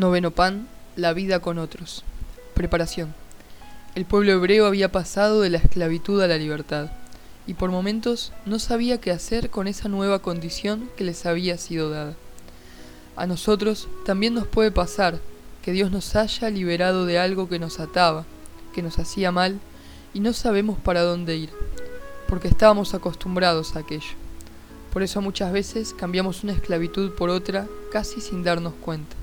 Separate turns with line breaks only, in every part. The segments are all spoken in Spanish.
Noveno pan, la vida con otros. Preparación. El pueblo hebreo había pasado de la esclavitud a la libertad, y por momentos no sabía qué hacer con esa nueva condición que les había sido dada. A nosotros también nos puede pasar que Dios nos haya liberado de algo que nos ataba, que nos hacía mal, y no sabemos para dónde ir, porque estábamos acostumbrados a aquello. Por eso muchas veces cambiamos una esclavitud por otra casi sin darnos cuenta.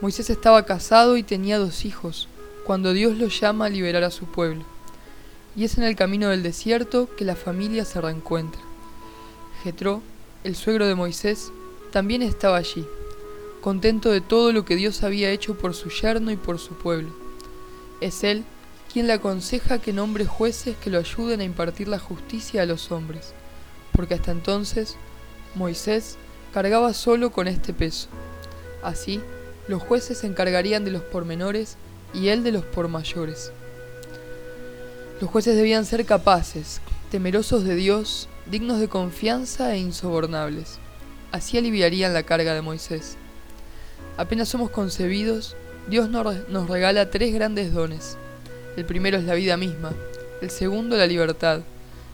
Moisés estaba casado y tenía dos hijos, cuando Dios lo llama a liberar a su pueblo. Y es en el camino del desierto que la familia se reencuentra. Jetro, el suegro de Moisés, también estaba allí, contento de todo lo que Dios había hecho por su yerno y por su pueblo. Es él quien le aconseja que nombre jueces que lo ayuden a impartir la justicia a los hombres, porque hasta entonces Moisés cargaba solo con este peso. Así, los jueces se encargarían de los pormenores y él de los por mayores. Los jueces debían ser capaces, temerosos de Dios, dignos de confianza e insobornables. Así aliviarían la carga de Moisés. Apenas somos concebidos, Dios nos regala tres grandes dones. El primero es la vida misma, el segundo la libertad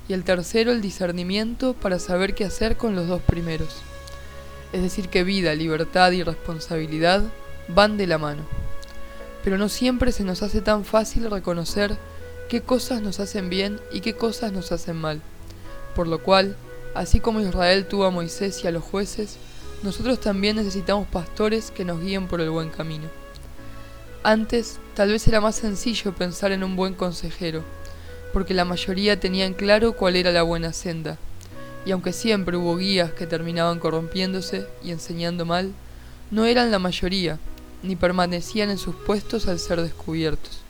y el tercero el discernimiento para saber qué hacer con los dos primeros. Es decir, que vida, libertad y responsabilidad van de la mano. Pero no siempre se nos hace tan fácil reconocer qué cosas nos hacen bien y qué cosas nos hacen mal. Por lo cual, así como Israel tuvo a Moisés y a los jueces, nosotros también necesitamos pastores que nos guíen por el buen camino. Antes, tal vez era más sencillo pensar en un buen consejero, porque la mayoría tenían claro cuál era la buena senda, y aunque siempre hubo guías que terminaban corrompiéndose y enseñando mal, no eran la mayoría, ni permanecían en sus puestos al ser descubiertos.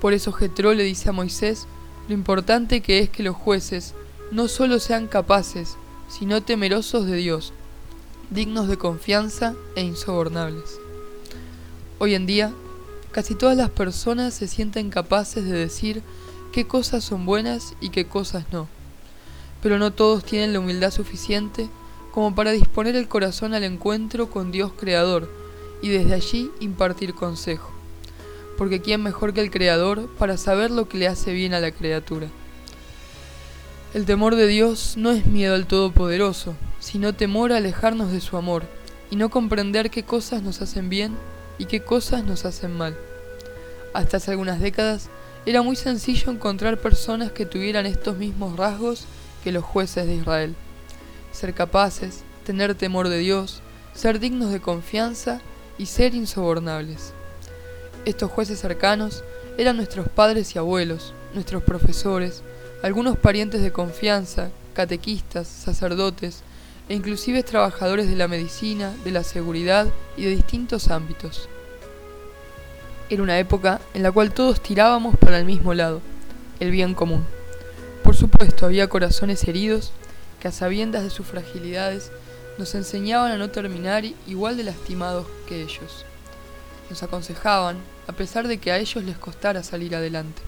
Por eso Jetro le dice a Moisés lo importante que es que los jueces no solo sean capaces, sino temerosos de Dios, dignos de confianza e insobornables. Hoy en día, casi todas las personas se sienten capaces de decir qué cosas son buenas y qué cosas no, pero no todos tienen la humildad suficiente como para disponer el corazón al encuentro con Dios Creador, y desde allí impartir consejo. Porque ¿quién mejor que el Creador para saber lo que le hace bien a la criatura? El temor de Dios no es miedo al Todopoderoso, sino temor a alejarnos de su amor y no comprender qué cosas nos hacen bien y qué cosas nos hacen mal. Hasta hace algunas décadas era muy sencillo encontrar personas que tuvieran estos mismos rasgos que los jueces de Israel. Ser capaces, tener temor de Dios, ser dignos de confianza y ser insobornables. Estos jueces cercanos eran nuestros padres y abuelos, nuestros profesores, algunos parientes de confianza, catequistas, sacerdotes e inclusive trabajadores de la medicina, de la seguridad y de distintos ámbitos. Era una época en la cual todos tirábamos para el mismo lado, el bien común. Por supuesto, había corazones heridos que a sabiendas de sus fragilidades nos enseñaban a no terminar igual de lastimados que ellos. Nos aconsejaban, a pesar de que a ellos les costara salir adelante.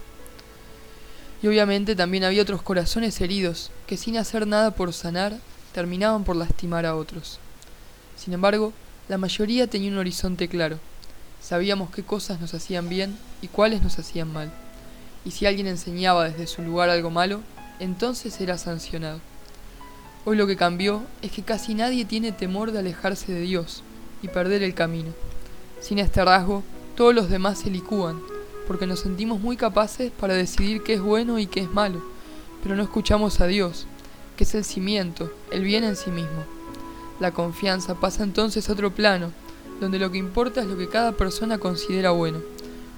Y obviamente también había otros corazones heridos que sin hacer nada por sanar terminaban por lastimar a otros. Sin embargo, la mayoría tenía un horizonte claro. Sabíamos qué cosas nos hacían bien y cuáles nos hacían mal. Y si alguien enseñaba desde su lugar algo malo, entonces era sancionado. Hoy lo que cambió es que casi nadie tiene temor de alejarse de Dios y perder el camino. Sin este rasgo, todos los demás se licúan, porque nos sentimos muy capaces para decidir qué es bueno y qué es malo, pero no escuchamos a Dios, que es el cimiento, el bien en sí mismo. La confianza pasa entonces a otro plano, donde lo que importa es lo que cada persona considera bueno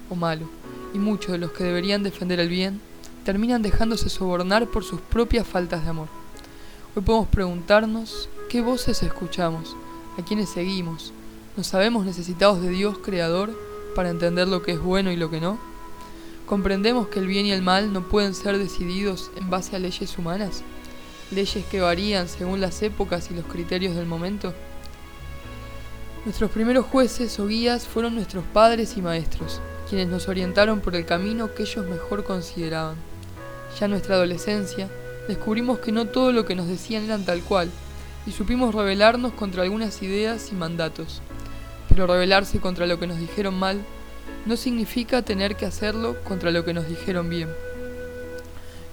o malo, y muchos de los que deberían defender el bien terminan dejándose sobornar por sus propias faltas de amor. Hoy podemos preguntarnos qué voces escuchamos, a quiénes seguimos. ¿Nos sabemos necesitados de Dios Creador para entender lo que es bueno y lo que no? ¿Comprendemos que el bien y el mal no pueden ser decididos en base a leyes humanas? ¿Leyes que varían según las épocas y los criterios del momento? Nuestros primeros jueces o guías fueron nuestros padres y maestros, quienes nos orientaron por el camino que ellos mejor consideraban. Ya en nuestra adolescencia, descubrimos que no todo lo que nos decían eran tal cual, y supimos rebelarnos contra algunas ideas y mandatos. Pero rebelarse contra lo que nos dijeron mal no significa tener que hacerlo contra lo que nos dijeron bien.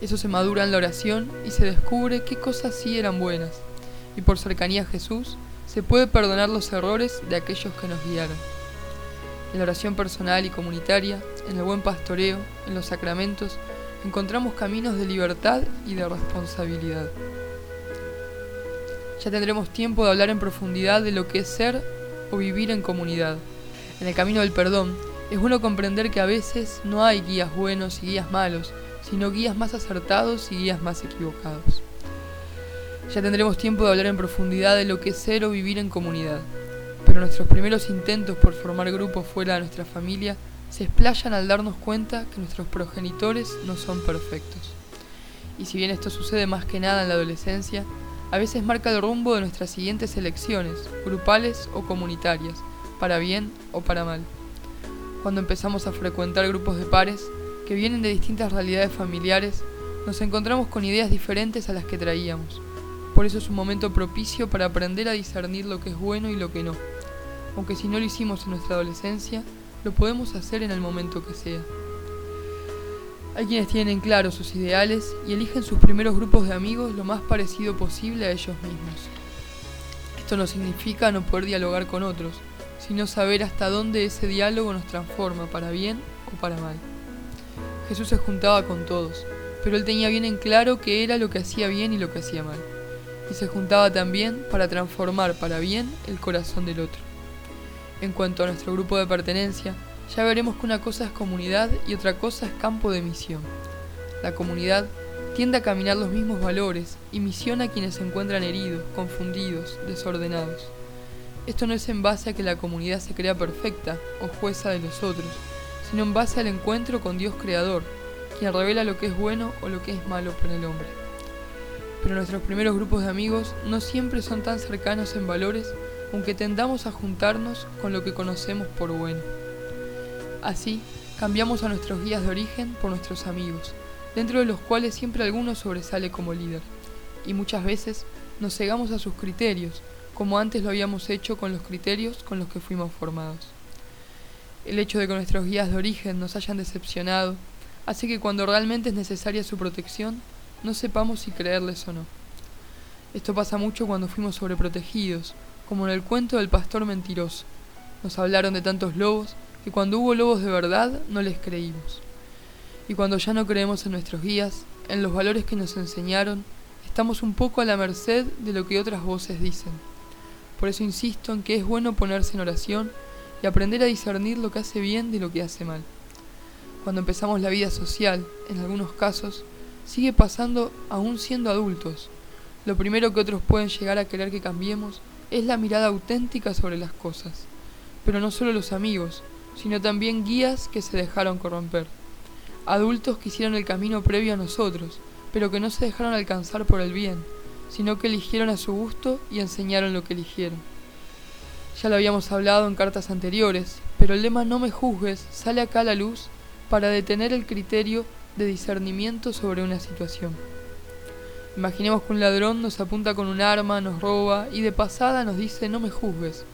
Eso se madura en la oración y se descubre qué cosas sí eran buenas. Y por cercanía a Jesús se puede perdonar los errores de aquellos que nos guiaron. En la oración personal y comunitaria, en el buen pastoreo, en los sacramentos, encontramos caminos de libertad y de responsabilidad. Ya tendremos tiempo de hablar en profundidad de lo que es ser o vivir en comunidad. En el camino del perdón, es bueno comprender que a veces no hay guías buenos y guías malos, sino guías más acertados y guías más equivocados. Ya tendremos tiempo de hablar en profundidad de lo que es ser o vivir en comunidad, pero nuestros primeros intentos por formar grupos fuera de nuestra familia se explayan al darnos cuenta que nuestros progenitores no son perfectos. Y si bien esto sucede más que nada en la adolescencia, a veces marca el rumbo de nuestras siguientes elecciones, grupales o comunitarias, para bien o para mal. Cuando empezamos a frecuentar grupos de pares que vienen de distintas realidades familiares, nos encontramos con ideas diferentes a las que traíamos. Por eso es un momento propicio para aprender a discernir lo que es bueno y lo que no. Aunque si no lo hicimos en nuestra adolescencia, lo podemos hacer en el momento que sea. Hay quienes tienen claro sus ideales y eligen sus primeros grupos de amigos lo más parecido posible a ellos mismos. Esto no significa no poder dialogar con otros, sino saber hasta dónde ese diálogo nos transforma para bien o para mal. Jesús se juntaba con todos, pero él tenía bien en claro qué era lo que hacía bien y lo que hacía mal. Y se juntaba también para transformar para bien el corazón del otro. En cuanto a nuestro grupo de pertenencia, ya veremos que una cosa es comunidad y otra cosa es campo de misión. La comunidad tiende a caminar los mismos valores y misiona a quienes se encuentran heridos, confundidos, desordenados. Esto no es en base a que la comunidad se crea perfecta o jueza de los otros, sino en base al encuentro con Dios Creador, quien revela lo que es bueno o lo que es malo para el hombre. Pero nuestros primeros grupos de amigos no siempre son tan cercanos en valores, aunque tendamos a juntarnos con lo que conocemos por bueno. Así, cambiamos a nuestros guías de origen por nuestros amigos, dentro de los cuales siempre alguno sobresale como líder, y muchas veces nos cegamos a sus criterios, como antes lo habíamos hecho con los criterios con los que fuimos formados. El hecho de que nuestros guías de origen nos hayan decepcionado hace que cuando realmente es necesaria su protección, no sepamos si creerles o no. Esto pasa mucho cuando fuimos sobreprotegidos, como en el cuento del pastor mentiroso. Nos hablaron de tantos lobos que cuando hubo lobos de verdad no les creímos. Y cuando ya no creemos en nuestros guías, en los valores que nos enseñaron, estamos un poco a la merced de lo que otras voces dicen. Por eso insisto en que es bueno ponerse en oración y aprender a discernir lo que hace bien de lo que hace mal. Cuando empezamos la vida social, en algunos casos, sigue pasando aún siendo adultos. Lo primero que otros pueden llegar a querer que cambiemos es la mirada auténtica sobre las cosas. Pero no solo los amigos, sino también guías que se dejaron corromper. Adultos que hicieron el camino previo a nosotros, pero que no se dejaron alcanzar por el bien, sino que eligieron a su gusto y enseñaron lo que eligieron. Ya lo habíamos hablado en cartas anteriores, pero el lema no me juzgues sale acá a la luz para detener el criterio de discernimiento sobre una situación. Imaginemos que un ladrón nos apunta con un arma, nos roba y de pasada nos dice no me juzgues.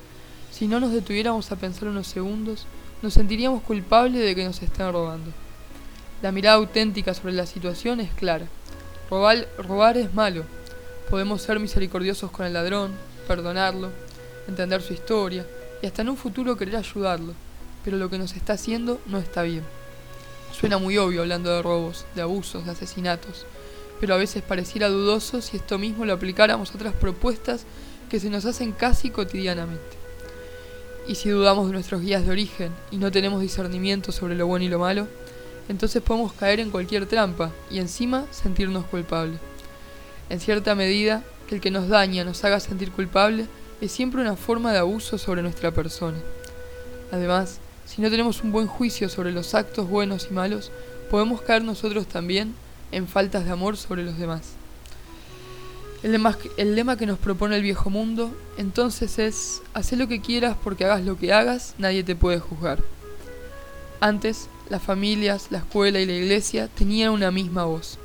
Si no nos detuviéramos a pensar unos segundos, nos sentiríamos culpables de que nos estén robando. La mirada auténtica sobre la situación es clara. Robar, robar es malo. Podemos ser misericordiosos con el ladrón, perdonarlo, entender su historia y hasta en un futuro querer ayudarlo, pero lo que nos está haciendo no está bien. Suena muy obvio hablando de robos, de abusos, de asesinatos, pero a veces pareciera dudoso si esto mismo lo aplicáramos a otras propuestas que se nos hacen casi cotidianamente. Y si dudamos de nuestros guías de origen y no tenemos discernimiento sobre lo bueno y lo malo, entonces podemos caer en cualquier trampa y encima sentirnos culpables. En cierta medida, que el que nos daña nos haga sentir culpable es siempre una forma de abuso sobre nuestra persona. Además, si no tenemos un buen juicio sobre los actos buenos y malos, podemos caer nosotros también en faltas de amor sobre los demás. El lema, que nos propone el viejo mundo entonces es, haz lo que quieras porque hagas lo que hagas, nadie te puede juzgar. Antes, las familias, la escuela y la iglesia tenían una misma voz.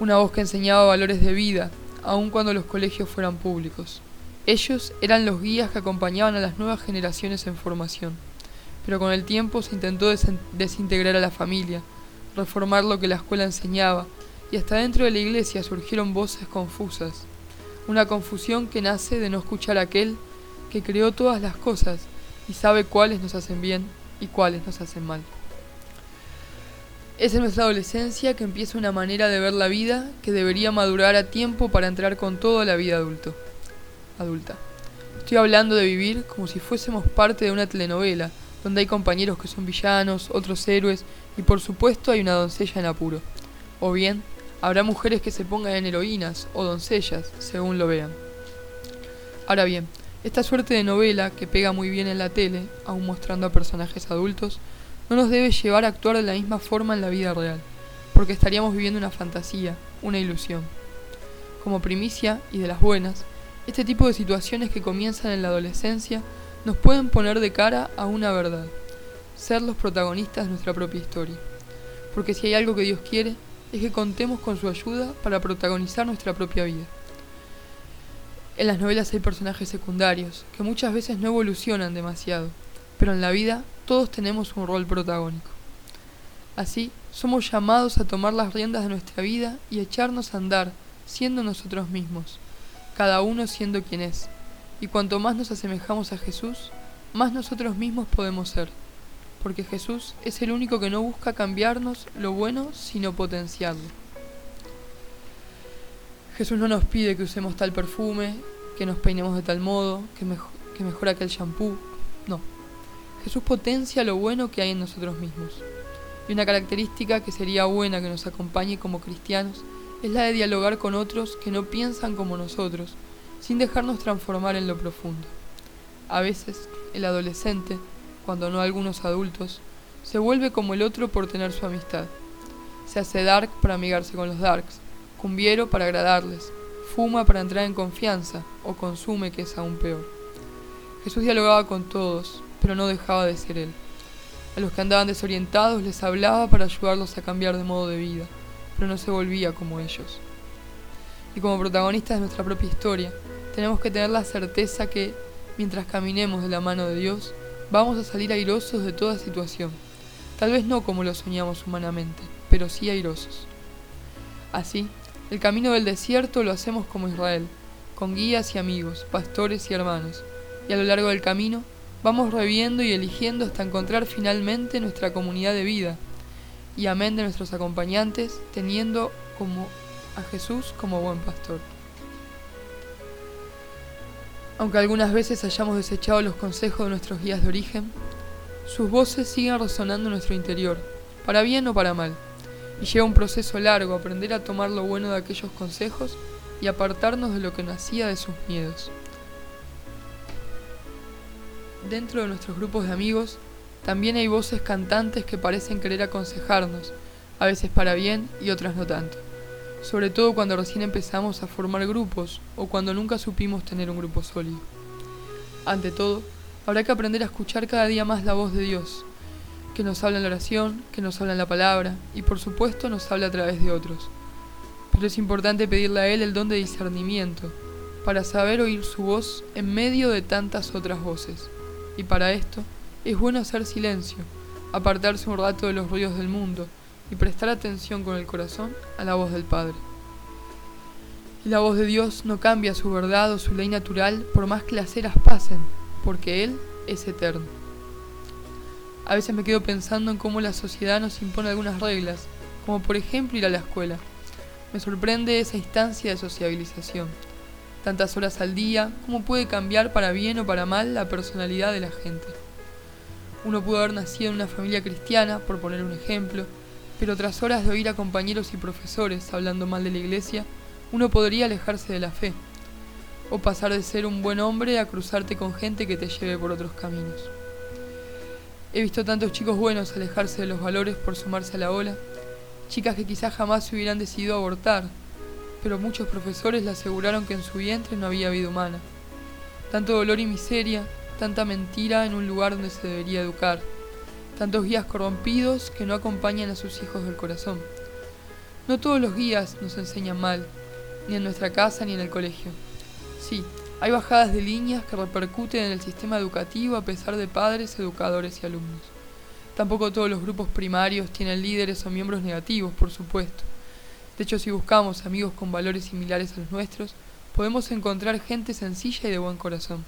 Una voz que enseñaba valores de vida, aun cuando los colegios fueran públicos. Ellos eran los guías que acompañaban a las nuevas generaciones en formación, pero con el tiempo se intentó desintegrar a la familia, reformar lo que la escuela enseñaba, y hasta dentro de la iglesia surgieron voces confusas, una confusión que nace de no escuchar a aquel que creó todas las cosas y sabe cuáles nos hacen bien y cuáles nos hacen mal. Es en nuestra adolescencia que empieza una manera de ver la vida que debería madurar a tiempo para entrar con todo a la vida adulto, adulta. Estoy hablando de vivir como si fuésemos parte de una telenovela, donde hay compañeros que son villanos, otros héroes y por supuesto hay una doncella en apuro. O bien, habrá mujeres que se pongan en heroínas o doncellas, según lo vean. Ahora bien, esta suerte de novela, que pega muy bien en la tele, aún mostrando a personajes adultos, no nos debe llevar a actuar de la misma forma en la vida real, porque estaríamos viviendo una fantasía, una ilusión. Como primicia, y de las buenas, este tipo de situaciones que comienzan en la adolescencia nos pueden poner de cara a una verdad, ser los protagonistas de nuestra propia historia. Porque si hay algo que Dios quiere, es que contemos con su ayuda para protagonizar nuestra propia vida. En las novelas hay personajes secundarios, que muchas veces no evolucionan demasiado, pero en la vida todos tenemos un rol protagónico. Así, somos llamados a tomar las riendas de nuestra vida y echarnos a andar, siendo nosotros mismos, cada uno siendo quien es. Y cuanto más nos asemejamos a Jesús, más nosotros mismos podemos ser, porque Jesús es el único que no busca cambiarnos lo bueno, sino potenciarlo. Jesús no nos pide que usemos tal perfume, que nos peinemos de tal modo, que, que mejora aquel shampoo. No. Jesús potencia lo bueno que hay en nosotros mismos. Y una característica que sería buena que nos acompañe como cristianos es la de dialogar con otros que no piensan como nosotros, sin dejarnos transformar en lo profundo. A veces, el adolescente, cuando no algunos adultos, se vuelve como el otro por tener su amistad. Se hace dark para amigarse con los darks, cumbiero para agradarles, fuma para entrar en confianza o consume que es aún peor. Jesús dialogaba con todos, pero no dejaba de ser Él. A los que andaban desorientados les hablaba para ayudarlos a cambiar de modo de vida, pero no se volvía como ellos. Y como protagonistas de nuestra propia historia, tenemos que tener la certeza que, mientras caminemos de la mano de Dios, vamos a salir airosos de toda situación. Tal vez no como lo soñamos humanamente, pero sí airosos. Así, el camino del desierto lo hacemos como Israel, con guías y amigos, pastores y hermanos, y a lo largo del camino vamos reviendo y eligiendo hasta encontrar finalmente nuestra comunidad de vida, y amén de nuestros acompañantes, teniendo como a Jesús como buen pastor. Aunque algunas veces hayamos desechado los consejos de nuestros guías de origen, sus voces siguen resonando en nuestro interior, para bien o para mal y lleva un proceso largo aprender a tomar lo bueno de aquellos consejos y apartarnos de lo que nacía de sus miedos. Dentro de nuestros grupos de amigos también hay voces cantantes que parecen querer aconsejarnos, a veces para bien y otras no tanto, sobre todo cuando recién empezamos a formar grupos o cuando nunca supimos tener un grupo sólido. Ante todo, habrá que aprender a escuchar cada día más la voz de Dios, que nos habla en la oración, que nos habla en la palabra y por supuesto nos habla a través de otros. Pero es importante pedirle a Él el don de discernimiento para saber oír su voz en medio de tantas otras voces. Y para esto es bueno hacer silencio, apartarse un rato de los ruidos del mundo y prestar atención con el corazón a la voz del Padre. Y la voz de Dios no cambia su verdad o su ley natural por más que las eras pasen, porque Él es eterno. A veces me quedo pensando en cómo la sociedad nos impone algunas reglas, como por ejemplo ir a la escuela. Me sorprende esa instancia de sociabilización. Tantas horas al día, cómo puede cambiar para bien o para mal la personalidad de la gente. Uno pudo haber nacido en una familia cristiana, por poner un ejemplo, pero tras horas de oír a compañeros y profesores hablando mal de la iglesia, uno podría alejarse de la fe, o pasar de ser un buen hombre a cruzarte con gente que te lleve por otros caminos. He visto tantos chicos buenos alejarse de los valores por sumarse a la ola, chicas que quizás jamás hubieran decidido abortar, pero muchos profesores le aseguraron que en su vientre no había vida humana. Tanto dolor y miseria, tanta mentira en un lugar donde se debería educar, tantos guías corrompidos que no acompañan a sus hijos del corazón. No todos los guías nos enseñan mal, ni en nuestra casa ni en el colegio. Sí, Hay bajadas de líneas que repercuten en el sistema educativo a pesar de padres, educadores y alumnos. Tampoco todos los grupos primarios tienen líderes o miembros negativos, por supuesto. De hecho, si buscamos amigos con valores similares a los nuestros, podemos encontrar gente sencilla y de buen corazón.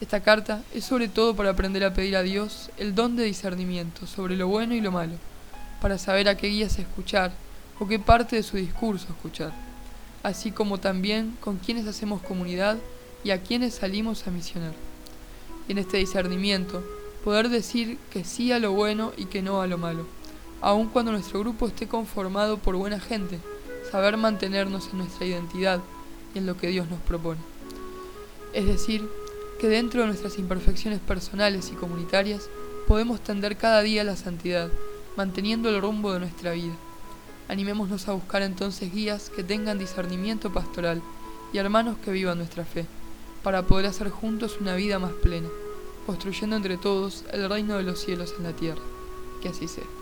Esta carta es sobre todo para aprender a pedir a Dios el don de discernimiento sobre lo bueno y lo malo, para saber a qué guías escuchar o qué parte de su discurso escuchar, así como también con quienes hacemos comunidad y a quienes salimos a misionar. En este discernimiento, poder decir que sí a lo bueno y que no a lo malo, aun cuando nuestro grupo esté conformado por buena gente, saber mantenernos en nuestra identidad y en lo que Dios nos propone. Es decir, que dentro de nuestras imperfecciones personales y comunitarias podemos tender cada día la santidad, manteniendo el rumbo de nuestra vida. Animémonos a buscar entonces guías que tengan discernimiento pastoral y hermanos que vivan nuestra fe, para poder hacer juntos una vida más plena, construyendo entre todos el reino de los cielos en la tierra. Que así sea.